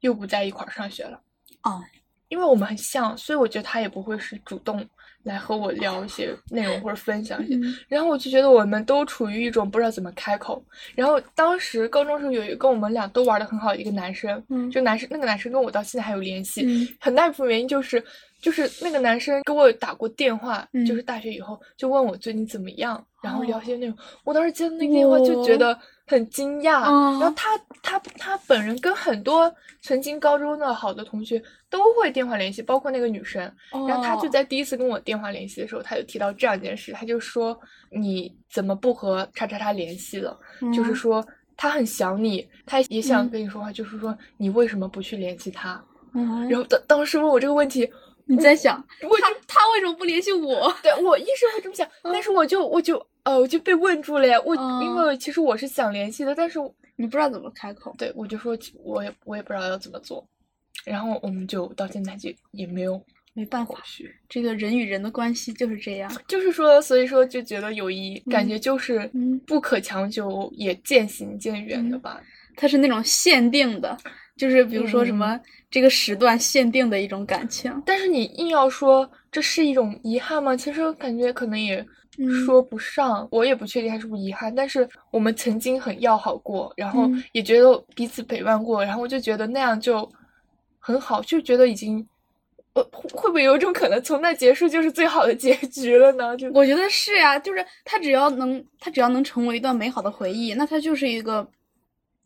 又不在一块儿上学了。哦，因为我们很像，所以我觉得他也不会是主动。来和我聊一些 *laughs* 内容或者分享一些，然后我就觉得我们都处于一种不知道怎么开口。然后当时高中时候有一个跟我们俩都玩的很好的一个男生，就男生那个男生跟我到现在还有联系，很大一部分原因就是就是那个男生给我打过电话，就是大学以后就问我最近怎么样，然后聊些内容。我当时接到那个电话就觉得。很惊讶，然后他他他本人跟很多曾经高中的好的同学都会电话联系，包括那个女生。然后他就在第一次跟我电话联系的时候，他就提到这样一件事，他就说你怎么不和叉叉叉联系了？就是说他很想你，他也想跟你说话，就是说你为什么不去联系他？然后当当时问我这个问题，你在想他他为什么不联系我？*laughs* 对我一直会这么想，*laughs* 但是我就我就。呃，我就被问住了呀！我因为其实我是想联系的，但是你不知道怎么开口。对，我就说我也我也不知道要怎么做，然后我们就到现在就也没有没办法，这个人与人的关系就是这样。就是说，所以说就觉得友谊感觉就是不可强求，也渐行渐远的吧。它是那种限定的，就是比如说什么这个时段限定的一种感情。但是你硬要说这是一种遗憾吗？其实感觉可能也。说不上，我也不确定还是不是遗憾。但是我们曾经很要好过，然后也觉得彼此陪伴过，然后我就觉得那样就很好，就觉得已经，呃，会不会有一种可能，从那结束就是最好的结局了呢？就我觉得是呀，就是他只要能，他只要能成为一段美好的回忆，那他就是一个，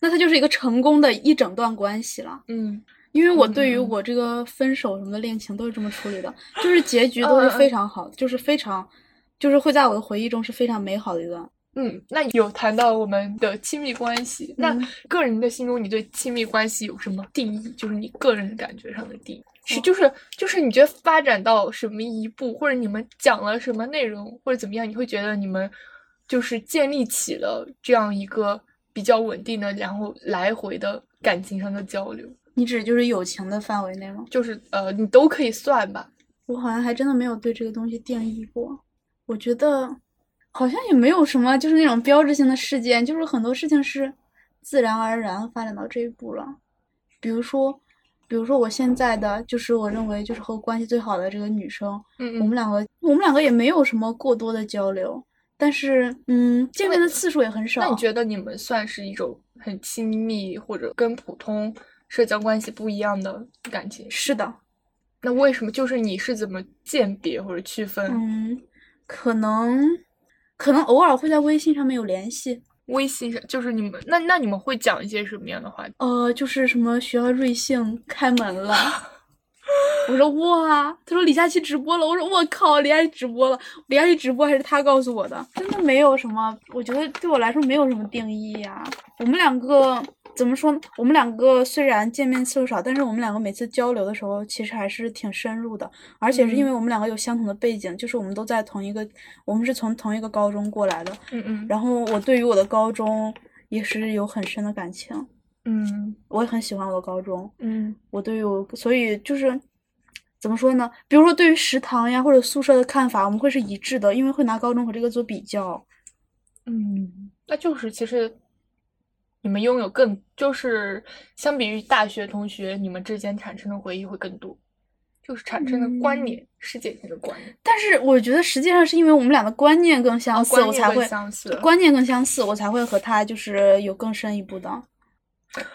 那他就是一个成功的一整段关系了。嗯，因为我对于我这个分手什么的恋情都是这么处理的，就是结局都是非常好，就是非常。就是会在我的回忆中是非常美好的一段。嗯，那有谈到我们的亲密关系，那个人的心中，你对亲密关系有什么定义？就是你个人感觉上的定义，是就是就是你觉得发展到什么一步，或者你们讲了什么内容，或者怎么样，你会觉得你们就是建立起了这样一个比较稳定的，然后来回的感情上的交流。你指就是友情的范围内吗？就是呃，你都可以算吧。我好像还真的没有对这个东西定义过。我觉得好像也没有什么，就是那种标志性的事件，就是很多事情是自然而然发展到这一步了。比如说，比如说我现在的就是我认为就是和我关系最好的这个女生，嗯我们两个我们两个也没有什么过多的交流，但是嗯，见面的次数也很少。那你觉得你们算是一种很亲密，或者跟普通社交关系不一样的感情？是的，那为什么？就是你是怎么鉴别或者区分？嗯，可能可能偶尔会在微信上面有联系，微信上就是你们那那你们会讲一些什么样的话题？呃，就是什么学校瑞幸开门了。*laughs* 我说哇，他说李佳琦直播了，我说我靠，李佳琦直播了，李佳琦直播还是他告诉我的，真的没有什么，我觉得对我来说没有什么定义呀。我们两个怎么说呢？我们两个虽然见面次数少，但是我们两个每次交流的时候，其实还是挺深入的，而且是因为我们两个有相同的背景，就是我们都在同一个，我们是从同一个高中过来的，嗯嗯然后我对于我的高中也是有很深的感情，嗯我也很喜欢我的高中。嗯我对于我，所以就是怎么说呢？比如说对于食堂呀或者宿舍的看法，我们会是一致的，因为会拿高中和这个做比较。嗯，那就是其实你们拥有更就是相比于大学同学，你们之间产生的回忆会更多，就是产生的关嗯联，世界性的观念。但是我觉得实际上是因为我们俩的观念更相似，我才会相似观念更相似，我才会和他就是有更深一步的。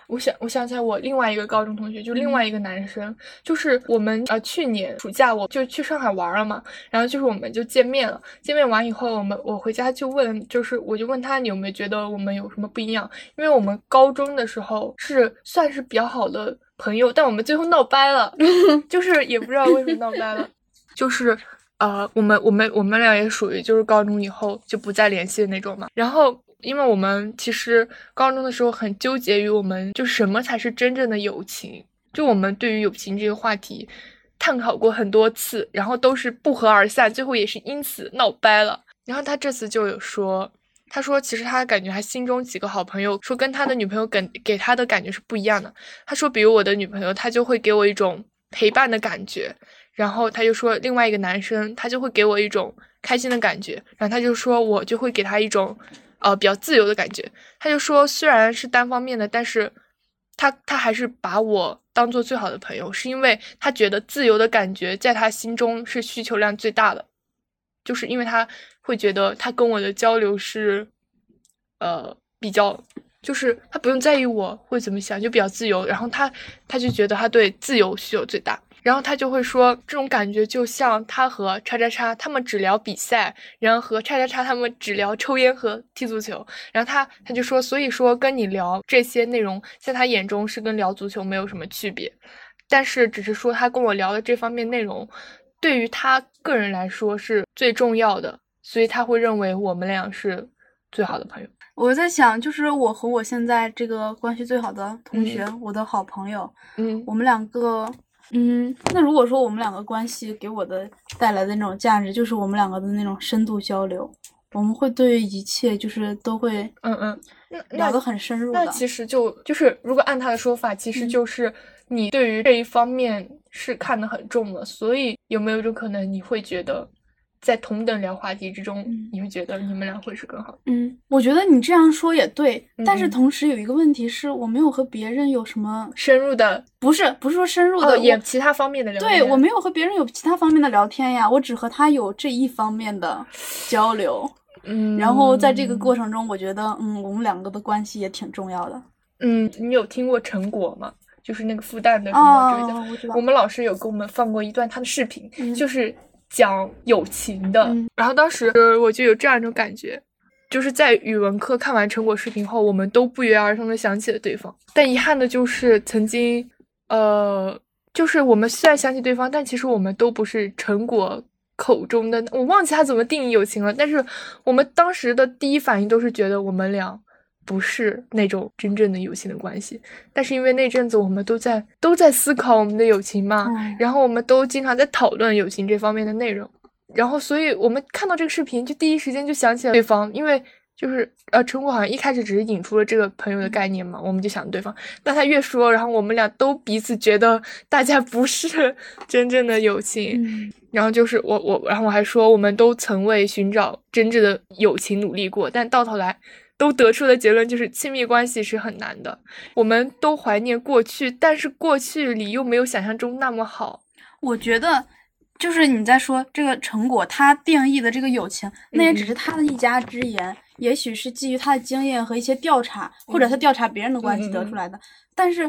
我想，我想起来，我另外一个高中同学，就嗯另外一个男生，就是我们呃去年暑假我就去上海玩了嘛，然后就是我们就见面了，见面完以后，我们我回家就问，就是我就问他你有没有觉得我们有什么不一样？因为我们高中的时候是算是比较好的朋友，但我们最后闹掰了，*laughs* 就是也不知道为什么闹掰了，就是呃，我们我们我们俩也属于就是高中以后就不再联系的那种嘛，然后。因为我们其实高中的时候很纠结于我们就什么才是真正的友情，就我们对于友情这个话题探讨过很多次，然后都是不欢而散，最后也是因此闹掰了。然后他这次就有说，他说其实他感觉他心中几个好朋友说跟他的女朋友给给他的感觉是不一样的。他说，比如我的女朋友，她就会给我一种陪伴的感觉，然后他就说另外一个男生，他就会给我一种开心的感觉，然后他就说我就会给他一种。呃，比较自由的感觉，他就说虽然是单方面的，但是他他还是把我当做最好的朋友，是因为他觉得自由的感觉在他心中是需求量最大的，就是因为他会觉得他跟我的交流是，呃，比较就是他不用在意我会怎么想，就比较自由，然后他他就觉得他对自由需求最大。然后他就会说，这种感觉就像他和叉叉叉他们只聊比赛，然后和叉叉叉他们只聊抽烟和踢足球。然后他他就说，所以说跟你聊这些内容，在他眼中是跟聊足球没有什么区别，但是只是说他跟我聊的这方面内容，对于他个人来说是最重要的，所以他会认为我们俩是最好的朋友。我在想，就是我和我现在这个关系最好的同学，我的好朋友，嗯我们两个。嗯，那如果说我们两个关系给我的带来的那种价值，就是我们两个的那种深度交流，我们会对一切就是都会嗯嗯，聊得很深入的。那其实就就是，如果按他的说法，其实就是你对于这一方面是看得很重的，所以有没有一种可能，你会觉得在同等聊话题之中，嗯你会觉得你们俩会是更好的？嗯，我觉得你这样说也对，但是嗯同时有一个问题是我没有和别人有什么，深入的不是不是说深入的，哦，也其他方面的聊天。对我没有和别人有其他方面的聊天呀，我只和他有这一方面的交流。嗯，然后在这个过程中，我觉得，嗯，我们两个的关系也挺重要的。嗯，你有听过陈果吗？就是那个复旦的什么这个叫哦，我。们老师有给我们放过一段他的视频，嗯就是讲友情的。嗯然后当时呃我就有这样一种感觉，就是在语文课看完成果视频后，我们都不约而同的想起了对方。但遗憾的就是曾经，呃，就是我们虽然想起对方，但其实我们都不是成果口中的，我忘记他怎么定义友情了。但是我们当时的第一反应都是觉得我们俩。不是那种真正的友情的关系，但是因为那阵子我们都在都在思考我们的友情嘛，嗯然后我们都经常在讨论友情这方面的内容，然后所以我们看到这个视频，就第一时间就想起了对方，因为就是呃，陈果好像一开始只是引出了这个朋友的概念嘛，我们就想对方，但他越说，然后我们俩都彼此觉得大家不是 *laughs* 真正的友情，嗯。然后就是我我，然后我还说我们都曾为寻找真挚的友情努力过，但到头来都得出的结论就是亲密关系是很难的。我们都怀念过去，但是过去里又没有想象中那么好。我觉得就是你在说这个成果，他定义的这个友情，那也只是他的一家之言，也许是基于他的经验和一些调查，或者他调查别人的关系得出来的。但是，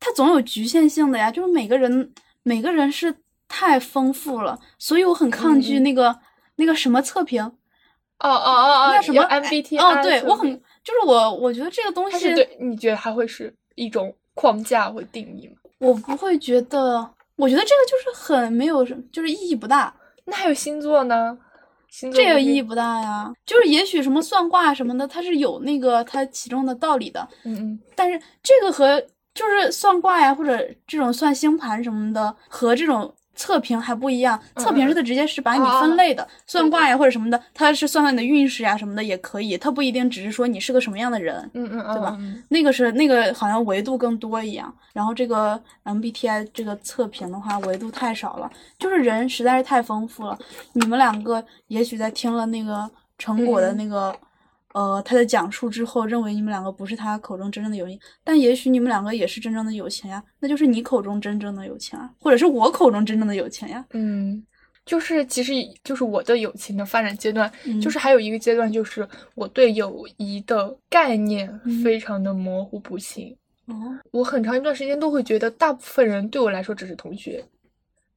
他总有局限性的呀，就是每个人每个人是太丰富了，所以我很抗拒那个、那个什么测评，哦哦哦哦，那什么 MBTI 哦，对我很就是我我觉得这个东西是对，你觉得它会是一种框架或定义吗？我不会觉得，我觉得这个就是很没有什，就是意义不大。那还有星座呢？星座这个意义不大呀，就是也许什么算卦什么的，它是有那个它其中的道理的，嗯嗯但是这个和就是算卦呀，或者这种算星盘什么的，和这种测评还不一样。测评是它直接是把你分类的，算卦呀或者什么的，它是算算你的运势呀什么的也可以，它不一定只是说你是个什么样的人。嗯嗯，对吧嗯？那个是那个好像维度更多一样，然后这个 MBTI 这个测评的话维度太少了，就是人实在是太丰富了。你们两个也许在听了那个成果的嗯那个、呃他的讲述之后，认为你们两个不是他口中真正的友谊，但也许你们两个也是真正的友情呀，那就是你口中真正的友情啊，或者是我口中真正的友情呀。嗯，就是其实就是我的友情的发展阶段，嗯就是还有一个阶段，就是我对友谊的概念嗯非常的模糊不清。哦，我很长一段时间都会觉得，大部分人对我来说只是同学，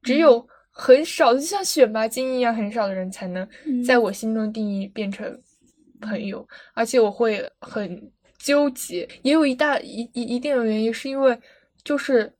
只嗯有很少的，就像选拔精英一样，很少的人才能嗯在我心中定义变成朋友，而且我会很纠结，也有一大一一一定的原因，是因为就是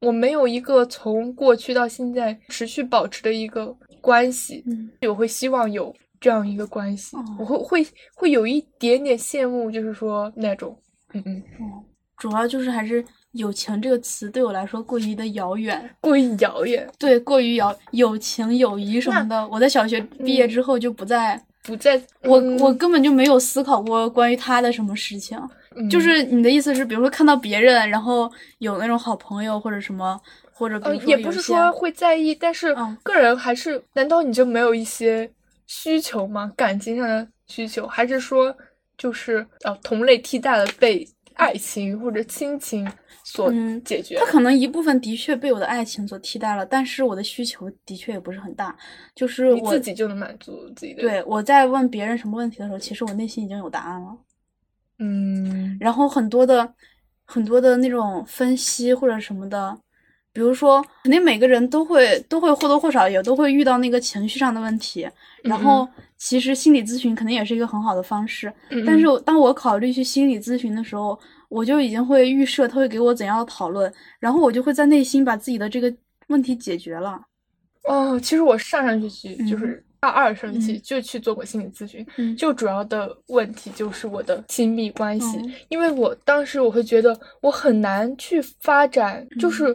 我没有一个从过去到现在持续保持的一个关系，嗯。我会希望有这样一个关系，哦。我会会会有一点点羡慕，就是说那种，嗯嗯，哦，主要就是还是友情这个词对我来说过于的遥远。过于遥远，对，过于遥友情、友谊什么的，我在小学毕业之后就不再，不在我嗯我根本就没有思考过关于他的什么事情。嗯就是你的意思是，比如说看到别人，然后有那种好朋友或者什么，或者比呃，也不是说会在意，但是嗯个人还是，难道你就没有一些需求吗？感情上的需求，还是说就是呃同类替代了被爱情或者亲情所嗯解决？他可能一部分的确被我的爱情所替代了，但是我的需求的确也不是很大，就是我自己就能满足自己的。，对我在问别人什么问题的时候，其实我内心已经有答案了。嗯然后很多的很多的那种分析或者什么的，比如说，肯定每个人都会都会或多或少也都会遇到那个情绪上的问题。然后其实心理咨询肯定也是一个很好的方式，嗯但是当我考虑去心理咨询的时候，我就已经会预设他会给我怎样的讨论，然后我就会在内心把自己的这个问题解决了。哦，其实我上上学期就嗯是大二上期嗯就去做过心理咨询，嗯就主要的问题就是我的亲密关系，嗯因为我当时我会觉得我很难去发展，嗯。就是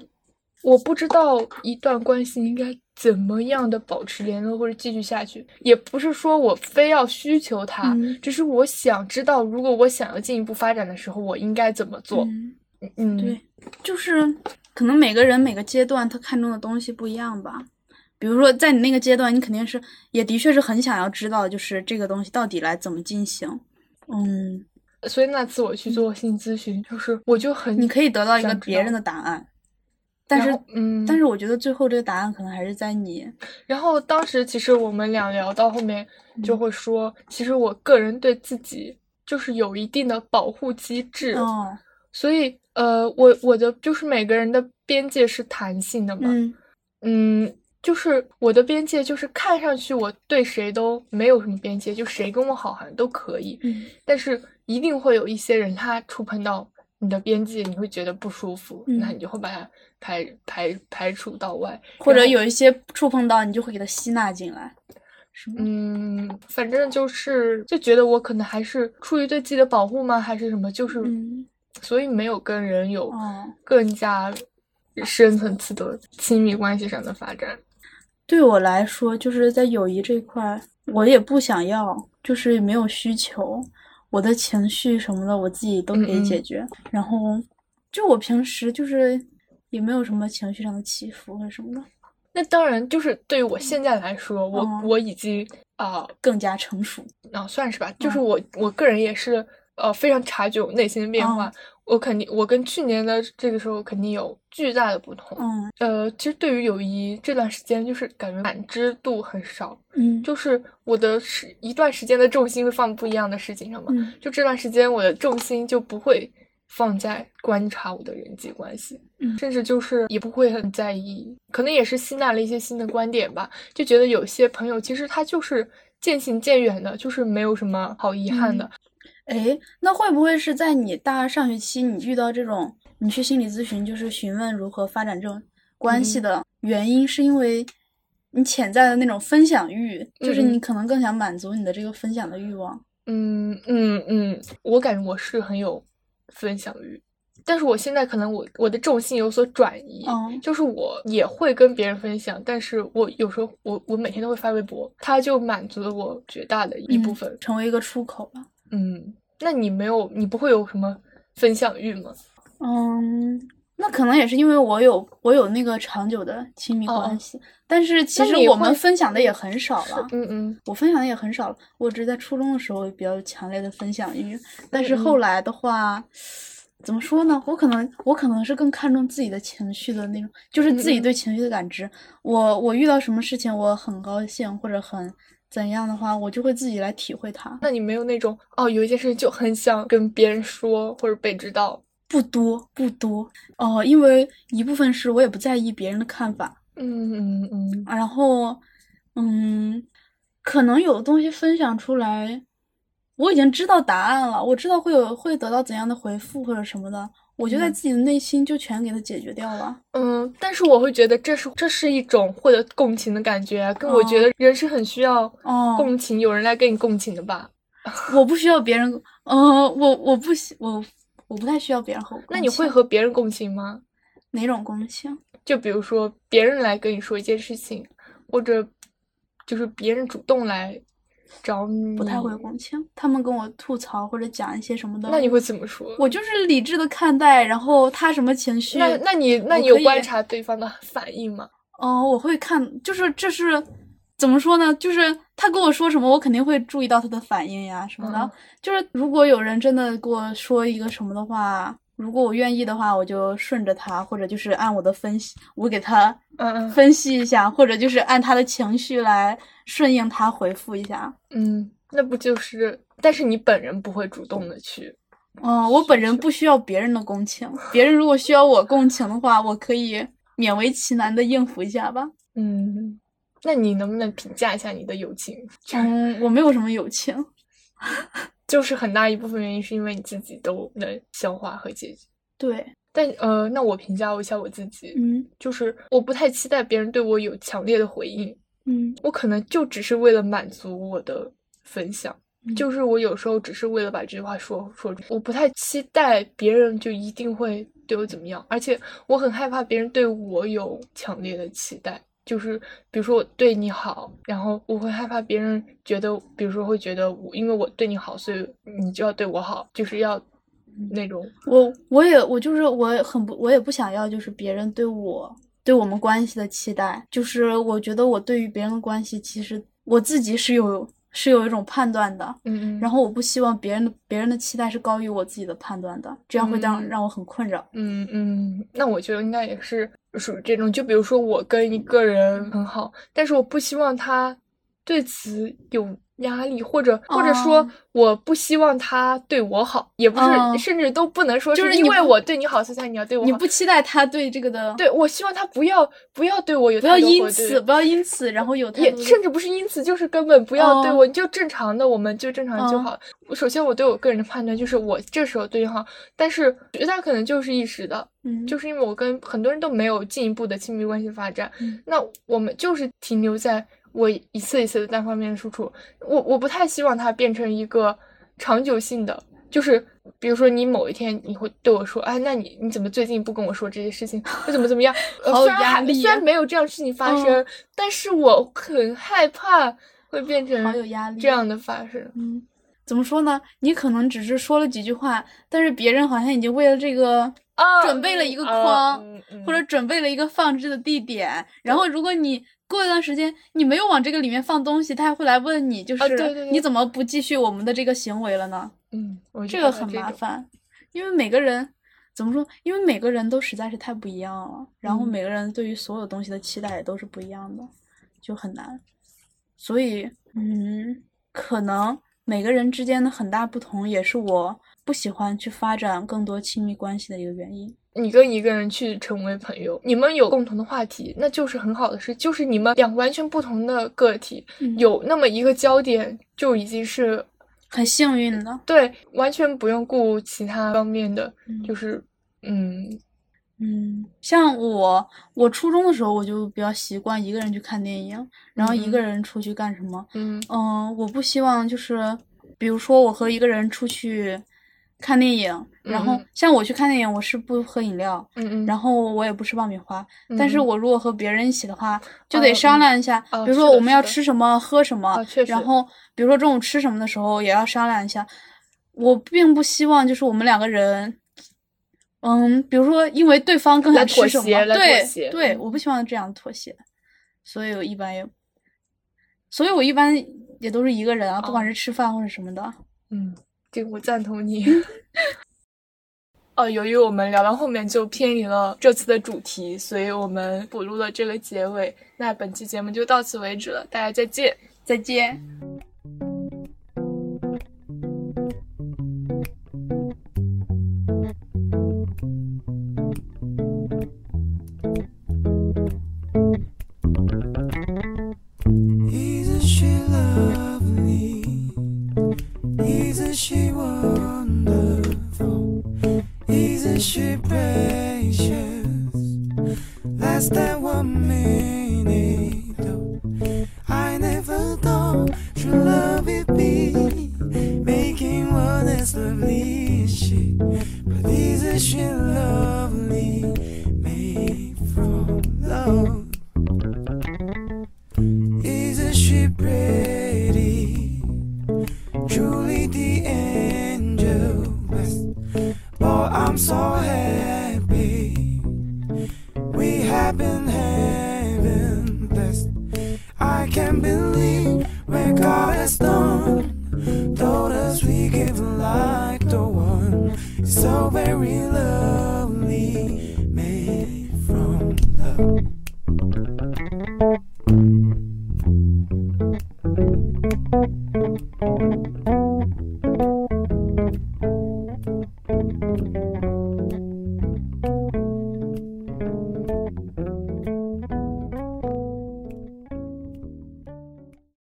我不知道一段关系应该怎么样的保持联络或者继续下去，也不是说我非要需求他，嗯只是我想知道，如果我想要进一步发展的时候，我应该怎么做。嗯嗯，对，就是可能每个人每个阶段他看中的东西不一样吧。比如说，在你那个阶段，你肯定是也的确是很想要知道，就是这个东西到底来怎么进行。嗯，所以那次我去做心理咨询，就是我就很你可以得到一个别人的答案，但是嗯，但是我觉得最后这个答案可能还是在你。然后当时其实我们俩聊到后面嗯就会说，其实我个人对自己就是有一定的保护机制，哦，所以呃，我我的就是每个人的边界是弹性的嘛，嗯。嗯，就是我的边界就是看上去我对谁都没有什么边界，就谁跟我好好像都可以，嗯。但是一定会有一些人他触碰到你的边界，你会觉得不舒服，那嗯你就会把他排排排除到外，或者有一些触碰到，你就会给它吸纳进来，嗯，反正就是就觉得我可能还是出于对自己的保护吗，还是什么？就是，嗯所以没有跟人有哦更加深层次的亲密关系上的发展。对我来说，就是在友谊这块，我也不想要，就是没有需求，我的情绪什么的我自己都可以解决。然后，就我平时就是也没有什么情绪上的起伏或者什么的。那当然，就是对于我现在来说，我我已经啊更加成熟，啊算是吧。就是我我个人也是呃非常察觉我内心的变化。我肯定，我跟去年的这个时候肯定有巨大的不同。嗯，呃，其实对于友谊这段时间，就是感觉感知度很少。嗯，就是我的是一段时间的重心会放不一样的事情上嘛。嗯，就这段时间我的重心就不会放在观察我的人际关系，嗯，甚至就是也不会很在意。可能也是吸纳了一些新的观点吧，就觉得有些朋友其实他就是渐行渐远的，就是没有什么好遗憾的。哎，那会不会是在你大二上学期，你遇到这种，你去心理咨询，就是询问如何发展这种关系的原因，是因为你潜在的那种分享欲，就是你可能更想满足你的这个分享的欲望。嗯嗯嗯，我感觉我是很有分享欲，但是我现在可能我我的重心有所转移，就是我也会跟别人分享，但是我有时候我我每天都会发微博，它就满足了我绝大的一部分，成为一个出口了。嗯，那你没有，你不会有什么分享欲吗？嗯，那可能也是因为我有我有那个长久的亲密关系，但是其实我们分享的也很少了。嗯嗯，我分享的也很少了。我只是在初中的时候比较强烈的分享欲，但是后来的话，怎么说呢？我可能我可能是更看重自己的情绪的那种，就是自己对情绪的感知。我我遇到什么事情，我很高兴或者很。怎样的话，我就会自己来体会它。那你没有那种哦，有一件事情就很想跟别人说，或者被知道？不多，不多哦，因为一部分是我也不在意别人的看法。嗯嗯嗯。然后，嗯，可能有的东西分享出来，我已经知道答案了，我知道会有会得到怎样的回复或者什么的。我就在自己的内心就全给它解决掉了。嗯，但是我会觉得这是这是一种获得共情的感觉，跟我觉得人是很需要共情，有人来跟你共情的吧。*laughs* 我不需要别人，呃，我我不喜我我不太需要别人和我。那你会和别人共情吗？哪种共情？就比如说别人来跟你说一件事情，或者就是别人主动来。找你不太会共情，他们跟我吐槽或者讲一些什么的，那你会怎么说？我就是理智的看待，然后他什么情绪，那那你那你有观察对方的反应吗？哦，我会看，就是这是怎么说呢？就是他跟我说什么，我肯定会注意到他的反应呀什么的。就是如果有人真的跟我说一个什么的话。如果我愿意的话，我就顺着他，或者就是按我的分析，我给他嗯分析一下，或者就是按他的情绪来顺应他回复一下。嗯，那不就是？但是你本人不会主动的去。嗯，我本人不需要别人的共情，别人如果需要我共情的话，我可以勉为其难的应付一下吧。嗯，那你能不能评价一下你的友情？嗯，我没有什么友情。就是很大一部分原因是因为你自己都能消化和解决。对，但呃，那我评价一下我自己，嗯，就是我不太期待别人对我有强烈的回应，嗯，我可能就只是为了满足我的分享，就是我有时候只是为了把这句话说说出，我不太期待别人就一定会对我怎么样，而且我很害怕别人对我有强烈的期待。就是比如说我对你好，然后我会害怕别人觉得，比如说会觉得我因为我对你好，所以你就要对我好，就是要那种。我我也我就是我很不我也不想要就是别人对我对我们关系的期待，就是我觉得我对于别人的关系，其实我自己是有是有一种判断的，嗯嗯。然后我不希望别人的别人的期待是高于我自己的判断的，这样会让让我很困扰。嗯嗯，那我觉得应该也是。属于这种，就比如说我跟一个人很好，但是我不希望他对此有。压力，或者或者说，我不希望他对我好，也不是，甚至都不能说就是因为我对你好，所以你要对我好。你不期待他对这个的，对我希望他不要不要对我有，不要因此不要因此然后有也甚至不是因此，就是根本不要对我，就正常的，我们就正常就好。我首先我对我个人的判断就是我这时候对你好，但是绝大可能就是一时的，嗯，就是因为我跟很多人都没有进一步的亲密关系发展，那我们就是停留在。我一次一次的单方面的输出，我我不太希望它变成一个长久性的，就是比如说你某一天你会对我说，哎，那你你怎么最近不跟我说这些事情？我怎么怎么样？好有虽然还压力虽然没有这样事情发生，但是我很害怕会变成好有压力这样的发生。嗯，怎么说呢？你可能只是说了几句话，但是别人好像已经为了这个啊准备了一个嗯框，或者准备了一个放置的地点。然后，如果你过一段时间你没有往这个里面放东西，他还会来问你，就是、啊对对对你怎么不继续我们的这个行为了呢？嗯，我这个很麻。烦，因为每个人怎么说？因为每个人都实在是太不一样了，然后嗯每个人对于所有东西的期待也都是不一样的，就很难。所以，嗯，可能每个人之间的很大不同，也是我不喜欢去发展更多亲密关系的一个原因。你跟一个人去成为朋友，你们有共同的话题，那就是很好的事。就是你们两个完全不同的个体，嗯有那么一个焦点，就已经是很幸运的，对，完全不用顾其他方面的，嗯就是嗯嗯，像我，我初中的时候我就比较习惯一个人去看电影，然后一个嗯人出去干什么。嗯嗯，我不希望就是，比如说我和一个人出去看电影，然后像我去看电影，我是不喝饮料，嗯嗯，然后我也不吃爆米花。但是嗯我如果和别人一起的话，就哦得商嗯量一下，哦比如说我们要吃什么、喝什么然后比如说中午吃什么的时候也要商量一下。我并不希望就是我们两个人，嗯，比如说因为对方更来想吃什么，妥协对对，嗯我不希望这样妥协，所以我一般也，所以我一般也都是一个人啊，不管哦是吃饭或者什么的。嗯，这个我赞同你。哦，*laughs* 由于我们聊到后面就偏离了这次的主题，所以我们补录了这个结尾。那本期节目就到此为止了，大家再见。再见。